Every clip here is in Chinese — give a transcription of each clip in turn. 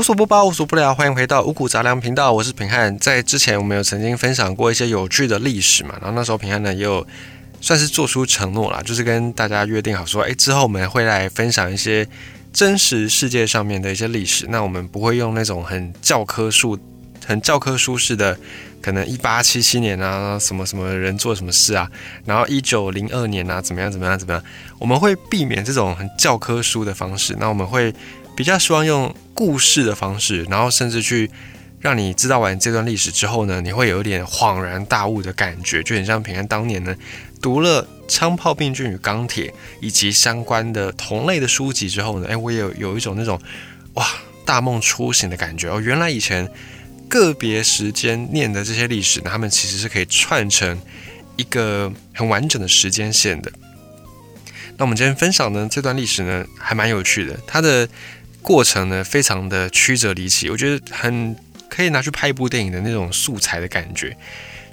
无所不包，无所不聊，欢迎回到五谷杂粮频道，我是平汉。在之前，我们有曾经分享过一些有趣的历史嘛，然后那时候平汉呢也有算是做出承诺啦，就是跟大家约定好说，哎，之后我们会来分享一些真实世界上面的一些历史。那我们不会用那种很教科书、很教科书式的，可能一八七七年啊，什么什么人做什么事啊，然后一九零二年啊，怎么样怎么样怎么样，我们会避免这种很教科书的方式。那我们会。比较希望用故事的方式，然后甚至去让你知道完这段历史之后呢，你会有一点恍然大悟的感觉，就很像平安当年呢读了《枪炮、病菌与钢铁》以及相关的同类的书籍之后呢，哎，我也有有一种那种哇大梦初醒的感觉哦，原来以前个别时间念的这些历史呢，他们其实是可以串成一个很完整的时间线的。那我们今天分享的这段历史呢，还蛮有趣的，它的。过程呢，非常的曲折离奇，我觉得很可以拿去拍一部电影的那种素材的感觉。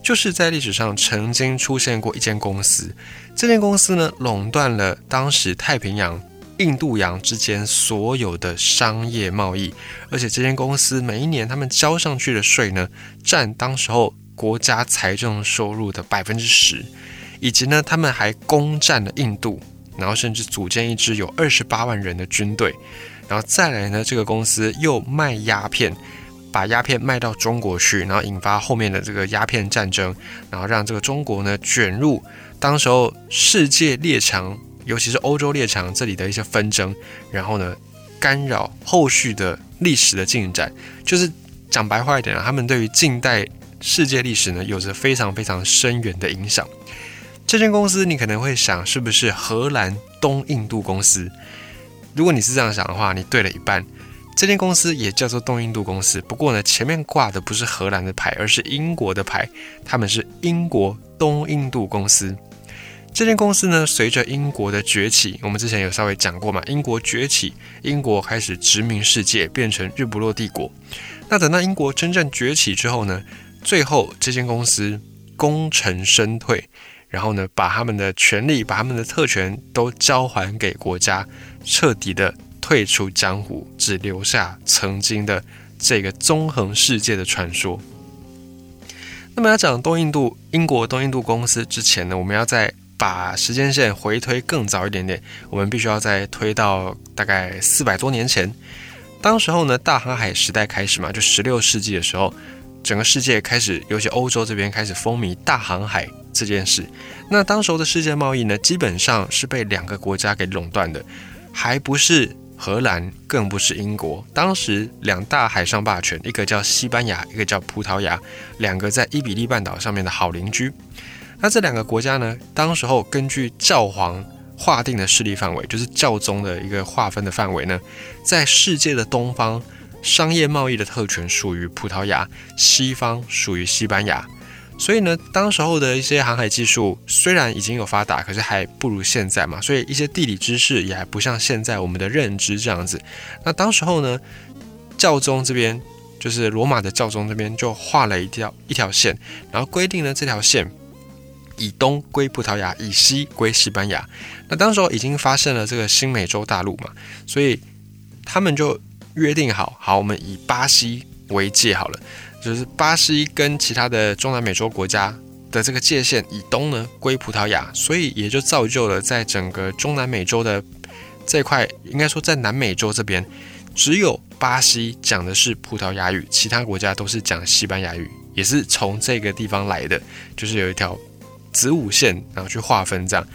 就是在历史上曾经出现过一间公司，这间公司呢垄断了当时太平洋、印度洋之间所有的商业贸易，而且这间公司每一年他们交上去的税呢，占当时候国家财政收入的百分之十，以及呢他们还攻占了印度，然后甚至组建一支有二十八万人的军队。然后再来呢，这个公司又卖鸦片，把鸦片卖到中国去，然后引发后面的这个鸦片战争，然后让这个中国呢卷入当时候世界列强，尤其是欧洲列强这里的一些纷争，然后呢干扰后续的历史的进展。就是讲白话一点啊，他们对于近代世界历史呢有着非常非常深远的影响。这间公司你可能会想，是不是荷兰东印度公司？如果你是这样想的话，你对了一半。这间公司也叫做东印度公司，不过呢，前面挂的不是荷兰的牌，而是英国的牌。他们是英国东印度公司。这间公司呢，随着英国的崛起，我们之前有稍微讲过嘛，英国崛起，英国开始殖民世界，变成日不落帝国。那等到英国真正崛起之后呢，最后这间公司功成身退。然后呢，把他们的权利、把他们的特权都交还给国家，彻底的退出江湖，只留下曾经的这个纵横世界的传说。那么要讲东印度、英国东印度公司之前呢，我们要再把时间线回推更早一点点，我们必须要再推到大概四百多年前。当时候呢，大航海时代开始嘛，就十六世纪的时候，整个世界开始，尤其欧洲这边开始风靡大航海。这件事，那当时候的世界贸易呢，基本上是被两个国家给垄断的，还不是荷兰，更不是英国。当时两大海上霸权，一个叫西班牙，一个叫葡萄牙，两个在伊比利半岛上面的好邻居。那这两个国家呢，当时候根据教皇划定的势力范围，就是教宗的一个划分的范围呢，在世界的东方，商业贸易的特权属于葡萄牙，西方属于西班牙。所以呢，当时候的一些航海技术虽然已经有发达，可是还不如现在嘛。所以一些地理知识也还不像现在我们的认知这样子。那当时候呢，教宗这边就是罗马的教宗这边就画了一条一条线，然后规定呢这条线以东归葡萄牙，以西归西班牙。那当时候已经发现了这个新美洲大陆嘛，所以他们就约定好，好，我们以巴西为界好了。就是巴西跟其他的中南美洲国家的这个界限以东呢归葡萄牙，所以也就造就了在整个中南美洲的这块，应该说在南美洲这边，只有巴西讲的是葡萄牙语，其他国家都是讲西班牙语，也是从这个地方来的，就是有一条子午线，然后去划分这样，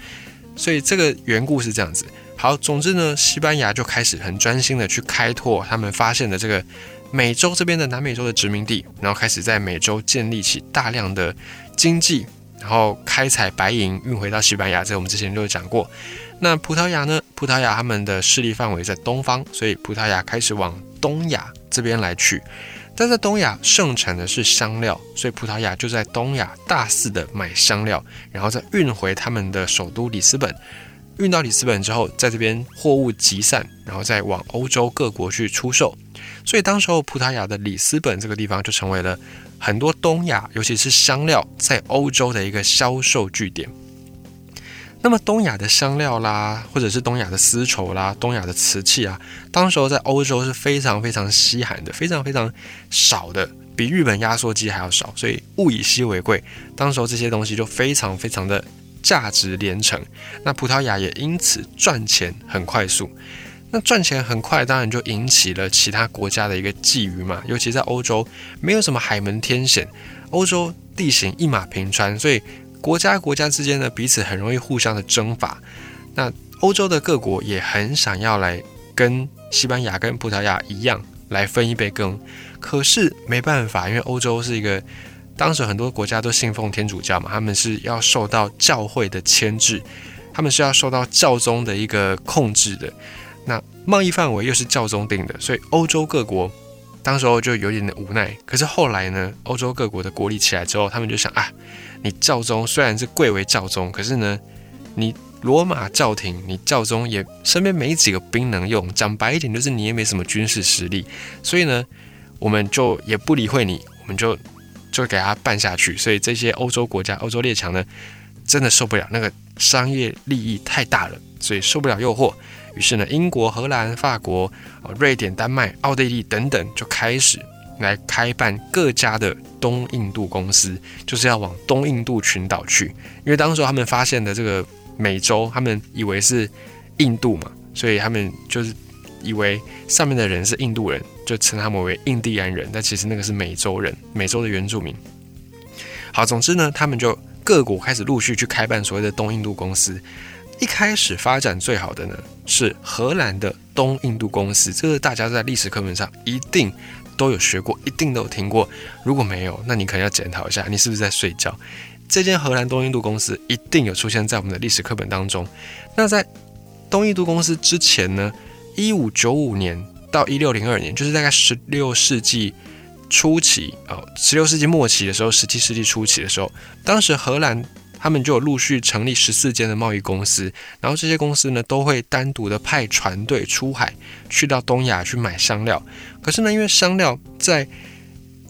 所以这个缘故是这样子。好，总之呢，西班牙就开始很专心的去开拓他们发现的这个。美洲这边的南美洲的殖民地，然后开始在美洲建立起大量的经济，然后开采白银运回到西班牙。这我们之前就有讲过。那葡萄牙呢？葡萄牙他们的势力范围在东方，所以葡萄牙开始往东亚这边来去。但在东亚盛产的是香料，所以葡萄牙就在东亚大肆的买香料，然后再运回他们的首都里斯本。运到里斯本之后，在这边货物集散，然后再往欧洲各国去出售。所以当时候葡萄牙的里斯本这个地方就成为了很多东亚，尤其是香料在欧洲的一个销售据点。那么东亚的香料啦，或者是东亚的丝绸啦，东亚的瓷器啊，当时候在欧洲是非常非常稀罕的，非常非常少的，比日本压缩机还要少，所以物以稀为贵。当时候这些东西就非常非常的价值连城。那葡萄牙也因此赚钱很快速。那赚钱很快，当然就引起了其他国家的一个觊觎嘛。尤其在欧洲，没有什么海门天险，欧洲地形一马平川，所以国家国家之间呢，彼此很容易互相的征伐。那欧洲的各国也很想要来跟西班牙、跟葡萄牙一样来分一杯羹，可是没办法，因为欧洲是一个当时很多国家都信奉天主教嘛，他们是要受到教会的牵制，他们是要受到教宗的一个控制的。那贸易范围又是教宗定的，所以欧洲各国当时候就有点的无奈。可是后来呢，欧洲各国的国力起来之后，他们就想啊，你教宗虽然是贵为教宗，可是呢，你罗马教廷，你教宗也身边没几个兵能用，讲白一点就是你也没什么军事实力，所以呢，我们就也不理会你，我们就就给他办下去。所以这些欧洲国家、欧洲列强呢，真的受不了那个商业利益太大了，所以受不了诱惑。于是呢，英国、荷兰、法国、瑞典、丹麦、奥地利等等就开始来开办各家的东印度公司，就是要往东印度群岛去。因为当时他们发现的这个美洲，他们以为是印度嘛，所以他们就是以为上面的人是印度人，就称他们为印第安人。但其实那个是美洲人，美洲的原住民。好，总之呢，他们就各国开始陆续去开办所谓的东印度公司。一开始发展最好的呢是荷兰的东印度公司，这个大家在历史课本上一定都有学过，一定都有听过。如果没有，那你可能要检讨一下，你是不是在睡觉？这间荷兰东印度公司一定有出现在我们的历史课本当中。那在东印度公司之前呢，一五九五年到一六零二年，就是大概十六世纪初期哦，十六世纪末期的时候，十七世纪初期的时候，当时荷兰。他们就有陆续成立十四间的贸易公司，然后这些公司呢都会单独的派船队出海，去到东亚去买香料。可是呢，因为香料在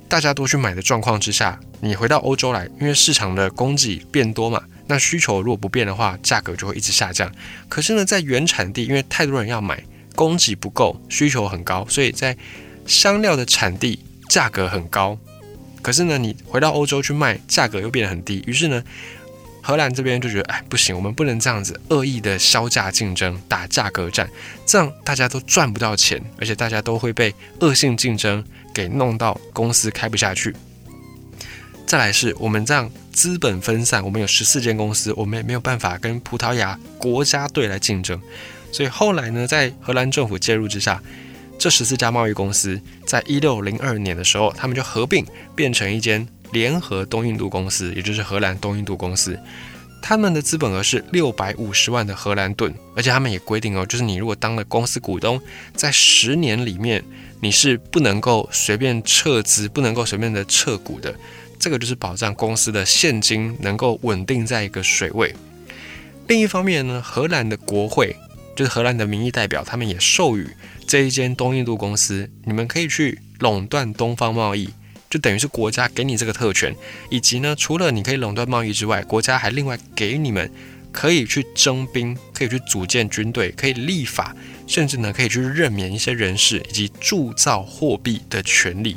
大家都去买的状况之下，你回到欧洲来，因为市场的供给变多嘛，那需求如果不变的话，价格就会一直下降。可是呢，在原产地，因为太多人要买，供给不够，需求很高，所以在香料的产地价格很高。可是呢，你回到欧洲去卖，价格又变得很低。于是呢。荷兰这边就觉得，哎，不行，我们不能这样子恶意的销价竞争、打价格战，这样大家都赚不到钱，而且大家都会被恶性竞争给弄到公司开不下去。再来是我们这样资本分散，我们有十四间公司，我们也没有办法跟葡萄牙国家队来竞争，所以后来呢，在荷兰政府介入之下，这十四家贸易公司在一六零二年的时候，他们就合并变成一间。联合东印度公司，也就是荷兰东印度公司，他们的资本额是六百五十万的荷兰盾，而且他们也规定哦，就是你如果当了公司股东，在十年里面你是不能够随便撤资，不能够随便的撤股的，这个就是保障公司的现金能够稳定在一个水位。另一方面呢，荷兰的国会就是荷兰的民意代表，他们也授予这一间东印度公司，你们可以去垄断东方贸易。就等于是国家给你这个特权，以及呢，除了你可以垄断贸易之外，国家还另外给你们可以去征兵，可以去组建军队，可以立法，甚至呢可以去任免一些人士以及铸造货币的权利。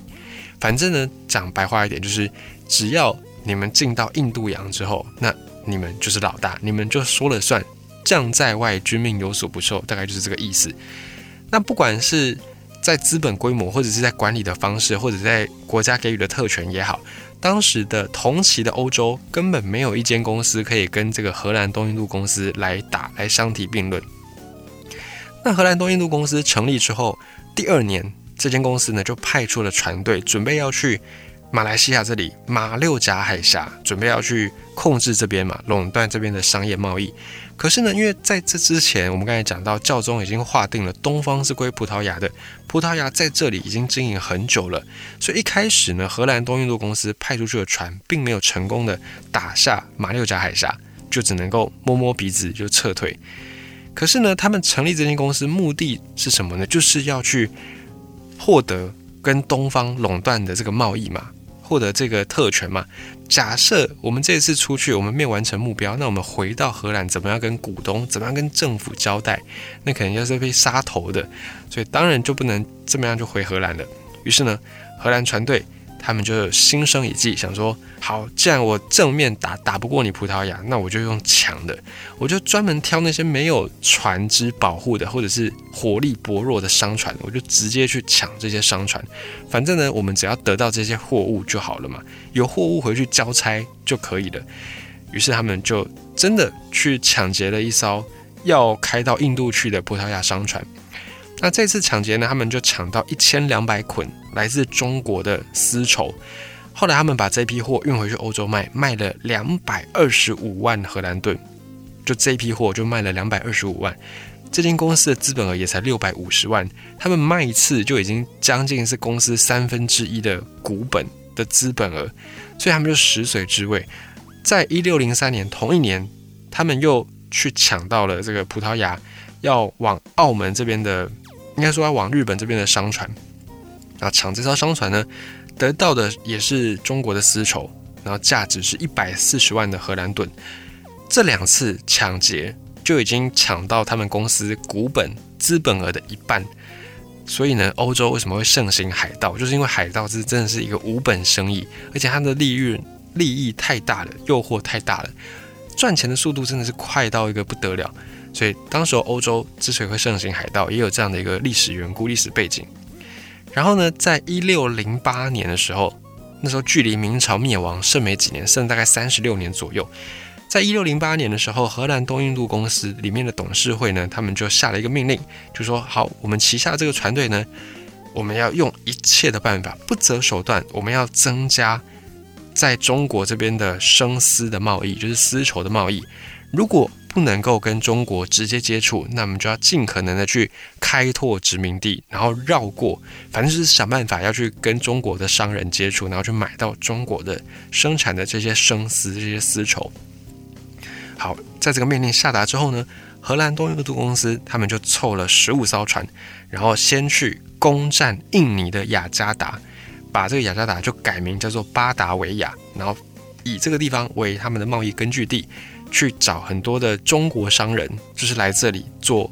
反正呢，讲白话一点，就是只要你们进到印度洋之后，那你们就是老大，你们就说了算，将在外，君命有所不受，大概就是这个意思。那不管是。在资本规模，或者是在管理的方式，或者在国家给予的特权也好，当时的同期的欧洲根本没有一间公司可以跟这个荷兰东印度公司来打，来相提并论。那荷兰东印度公司成立之后，第二年，这间公司呢就派出了船队，准备要去。马来西亚这里马六甲海峡准备要去控制这边嘛，垄断这边的商业贸易。可是呢，因为在这之前，我们刚才讲到教宗已经划定了东方是归葡萄牙的，葡萄牙在这里已经经营很久了，所以一开始呢，荷兰东印度公司派出去的船并没有成功的打下马六甲海峡，就只能够摸摸鼻子就撤退。可是呢，他们成立这间公司目的是什么呢？就是要去获得跟东方垄断的这个贸易嘛。获得这个特权嘛。假设我们这次出去，我们没有完成目标，那我们回到荷兰，怎么样跟股东，怎么样跟政府交代？那肯定要是被杀头的，所以当然就不能这么样就回荷兰了。于是呢，荷兰船队。他们就心生一计，想说：好，既然我正面打打不过你葡萄牙，那我就用抢的，我就专门挑那些没有船只保护的，或者是火力薄弱的商船，我就直接去抢这些商船。反正呢，我们只要得到这些货物就好了嘛，有货物回去交差就可以了。于是他们就真的去抢劫了一艘要开到印度去的葡萄牙商船。那这次抢劫呢，他们就抢到一千两百捆来自中国的丝绸。后来他们把这批货运回去欧洲卖，卖了两百二十五万荷兰盾。就这批货就卖了两百二十五万。这间公司的资本额也才六百五十万，他们卖一次就已经将近是公司三分之一的股本的资本额，所以他们就食髓知味。在一六零三年同一年，他们又去抢到了这个葡萄牙要往澳门这边的。应该说要往日本这边的商船，那，抢这艘商船呢，得到的也是中国的丝绸，然后价值是一百四十万的荷兰盾。这两次抢劫就已经抢到他们公司股本资本额的一半。所以呢，欧洲为什么会盛行海盗？就是因为海盗是真的是一个无本生意，而且它的利润利益太大了，诱惑太大了，赚钱的速度真的是快到一个不得了。所以，当时欧洲之所以会盛行海盗，也有这样的一个历史缘故、历史背景。然后呢，在一六零八年的时候，那时候距离明朝灭亡剩没几年，剩大概三十六年左右。在一六零八年的时候，荷兰东印度公司里面的董事会呢，他们就下了一个命令，就说：好，我们旗下这个船队呢，我们要用一切的办法，不择手段，我们要增加在中国这边的生丝的贸易，就是丝绸的贸易。如果不能够跟中国直接接触，那我们就要尽可能的去开拓殖民地，然后绕过，反正就是想办法要去跟中国的商人接触，然后去买到中国的生产的这些生丝、这些丝绸。好，在这个命令下达之后呢，荷兰东印度公司他们就凑了十五艘船，然后先去攻占印尼的雅加达，把这个雅加达就改名叫做巴达维亚，然后以这个地方为他们的贸易根据地。去找很多的中国商人，就是来这里做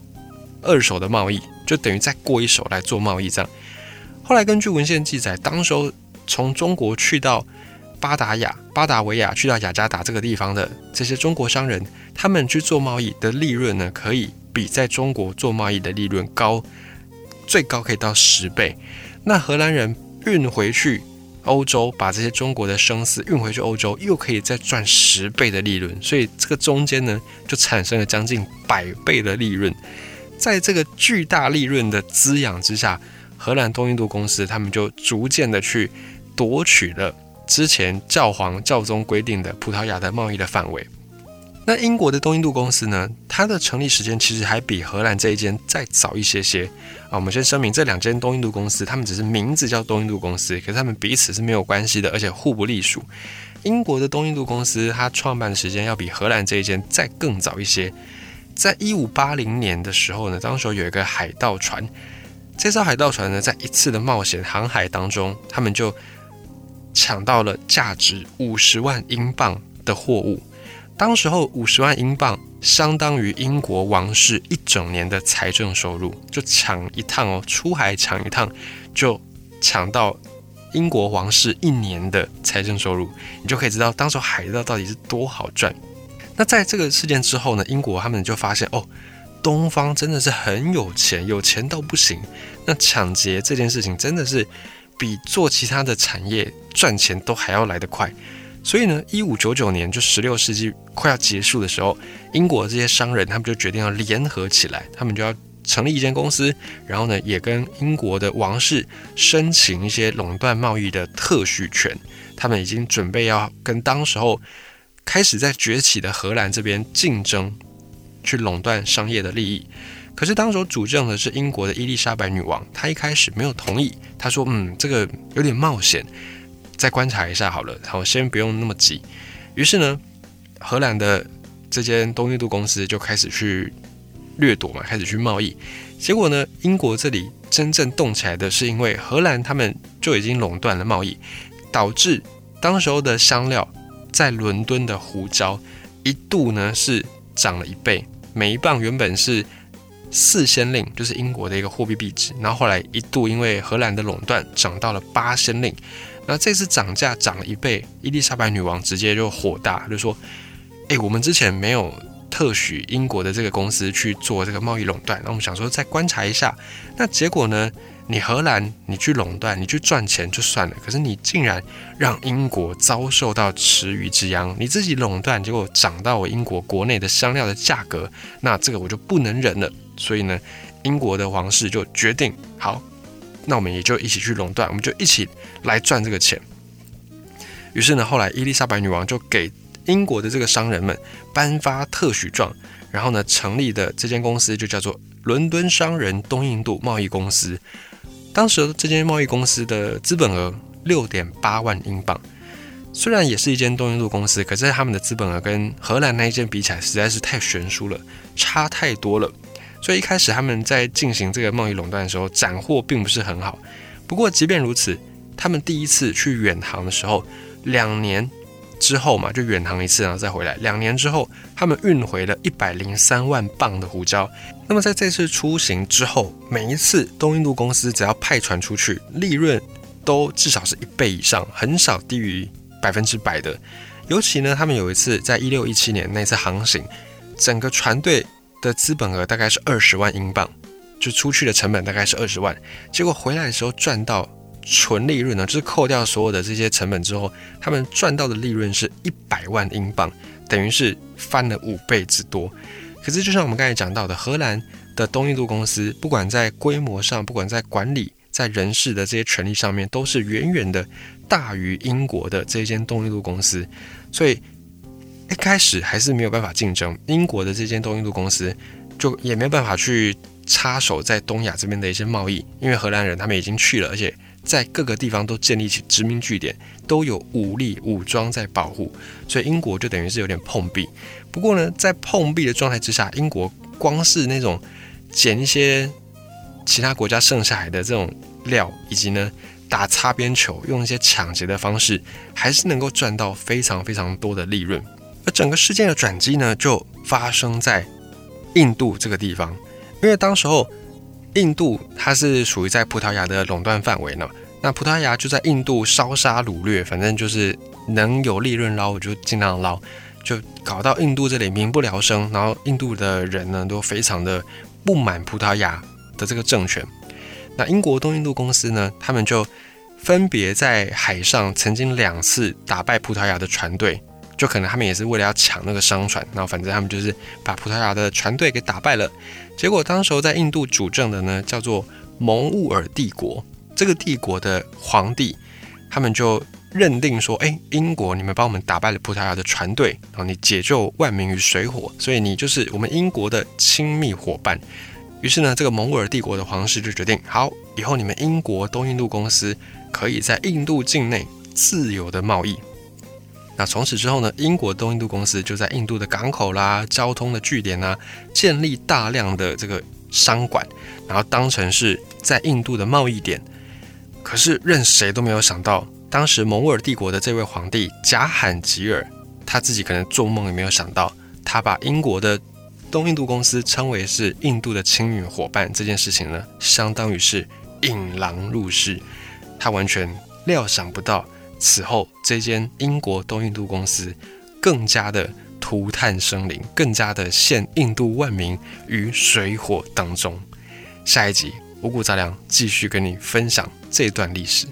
二手的贸易，就等于再过一手来做贸易这样。后来根据文献记载，当时候从中国去到巴达雅、巴达维亚，去到雅加达这个地方的这些中国商人，他们去做贸易的利润呢，可以比在中国做贸易的利润高，最高可以到十倍。那荷兰人运回去。欧洲把这些中国的生丝运回去欧洲，又可以再赚十倍的利润，所以这个中间呢，就产生了将近百倍的利润。在这个巨大利润的滋养之下，荷兰东印度公司他们就逐渐的去夺取了之前教皇教宗规定的葡萄牙的贸易的范围。那英国的东印度公司呢？它的成立时间其实还比荷兰这一间再早一些些啊。我们先声明，这两间东印度公司，他们只是名字叫东印度公司，可是他们彼此是没有关系的，而且互不隶属。英国的东印度公司，它创办的时间要比荷兰这一间再更早一些。在一五八零年的时候呢，当时有一个海盗船，这艘海盗船呢，在一次的冒险航海当中，他们就抢到了价值五十万英镑的货物。当时候五十万英镑相当于英国王室一整年的财政收入，就抢一趟哦，出海抢一趟就抢到英国王室一年的财政收入，你就可以知道当时海盗到底是多好赚。那在这个事件之后呢，英国他们就发现哦，东方真的是很有钱，有钱到不行。那抢劫这件事情真的是比做其他的产业赚钱都还要来得快。所以呢，一五九九年就十六世纪快要结束的时候，英国这些商人他们就决定要联合起来，他们就要成立一间公司，然后呢，也跟英国的王室申请一些垄断贸易的特许权。他们已经准备要跟当时候开始在崛起的荷兰这边竞争，去垄断商业的利益。可是当时候主政的是英国的伊丽莎白女王，她一开始没有同意，她说：“嗯，这个有点冒险。”再观察一下好了，好，先不用那么急。于是呢，荷兰的这间东印度公司就开始去掠夺嘛，开始去贸易。结果呢，英国这里真正动起来的是因为荷兰他们就已经垄断了贸易，导致当时候的香料在伦敦的胡椒一度呢是涨了一倍，每一磅原本是四先令，就是英国的一个货币币值，然后后来一度因为荷兰的垄断涨到了八先令，那这次涨价涨了一倍，伊丽莎白女王直接就火大，就说：“哎，我们之前没有。”特许英国的这个公司去做这个贸易垄断，那我们想说再观察一下，那结果呢？你荷兰你去垄断，你去赚钱就算了，可是你竟然让英国遭受到池鱼之殃，你自己垄断，结果涨到我英国国内的香料的价格，那这个我就不能忍了。所以呢，英国的皇室就决定，好，那我们也就一起去垄断，我们就一起来赚这个钱。于是呢，后来伊丽莎白女王就给。英国的这个商人们颁发特许状，然后呢，成立的这间公司就叫做伦敦商人东印度贸易公司。当时这间贸易公司的资本额六点八万英镑，虽然也是一间东印度公司，可是他们的资本额跟荷兰那一间比起来实在是太悬殊了，差太多了。所以一开始他们在进行这个贸易垄断的时候，斩获并不是很好。不过即便如此，他们第一次去远航的时候，两年。之后嘛，就远航一次，然后再回来。两年之后，他们运回了一百零三万磅的胡椒。那么在这次出行之后，每一次东印度公司只要派船出去，利润都至少是一倍以上，很少低于百分之百的。尤其呢，他们有一次在一六一七年那次航行，整个船队的资本额大概是二十万英镑，就出去的成本大概是二十万，结果回来的时候赚到。纯利润呢，就是扣掉所有的这些成本之后，他们赚到的利润是一百万英镑，等于是翻了五倍之多。可是，就像我们刚才讲到的，荷兰的东印度公司，不管在规模上，不管在管理、在人事的这些权利上面，都是远远的大于英国的这一间东印度公司。所以一开始还是没有办法竞争，英国的这间东印度公司就也没有办法去插手在东亚这边的一些贸易，因为荷兰人他们已经去了，而且。在各个地方都建立起殖民据点，都有武力武装在保护，所以英国就等于是有点碰壁。不过呢，在碰壁的状态之下，英国光是那种捡一些其他国家剩下来的这种料，以及呢打擦边球，用一些抢劫的方式，还是能够赚到非常非常多的利润。而整个事件的转机呢，就发生在印度这个地方，因为当时候。印度它是属于在葡萄牙的垄断范围呢，那葡萄牙就在印度烧杀掳掠，反正就是能有利润捞我就尽量捞，就搞到印度这里民不聊生，然后印度的人呢都非常的不满葡萄牙的这个政权。那英国东印度公司呢，他们就分别在海上曾经两次打败葡萄牙的船队。就可能他们也是为了要抢那个商船，然后反正他们就是把葡萄牙的船队给打败了。结果当时候在印度主政的呢叫做蒙兀尔帝国，这个帝国的皇帝，他们就认定说，哎，英国你们帮我们打败了葡萄牙的船队，然后你解救万民于水火，所以你就是我们英国的亲密伙伴。于是呢，这个蒙兀尔帝国的皇室就决定，好，以后你们英国东印度公司可以在印度境内自由的贸易。那从此之后呢，英国东印度公司就在印度的港口啦、交通的据点啊，建立大量的这个商馆，然后当成是在印度的贸易点。可是，任谁都没有想到，当时蒙兀尔帝国的这位皇帝贾罕吉尔，他自己可能做梦也没有想到，他把英国的东印度公司称为是印度的亲密伙伴这件事情呢，相当于是引狼入室，他完全料想不到。此后，这间英国东印度公司更加的涂炭生灵，更加的陷印度万民于水火当中。下一集五谷杂粮继续跟你分享这段历史。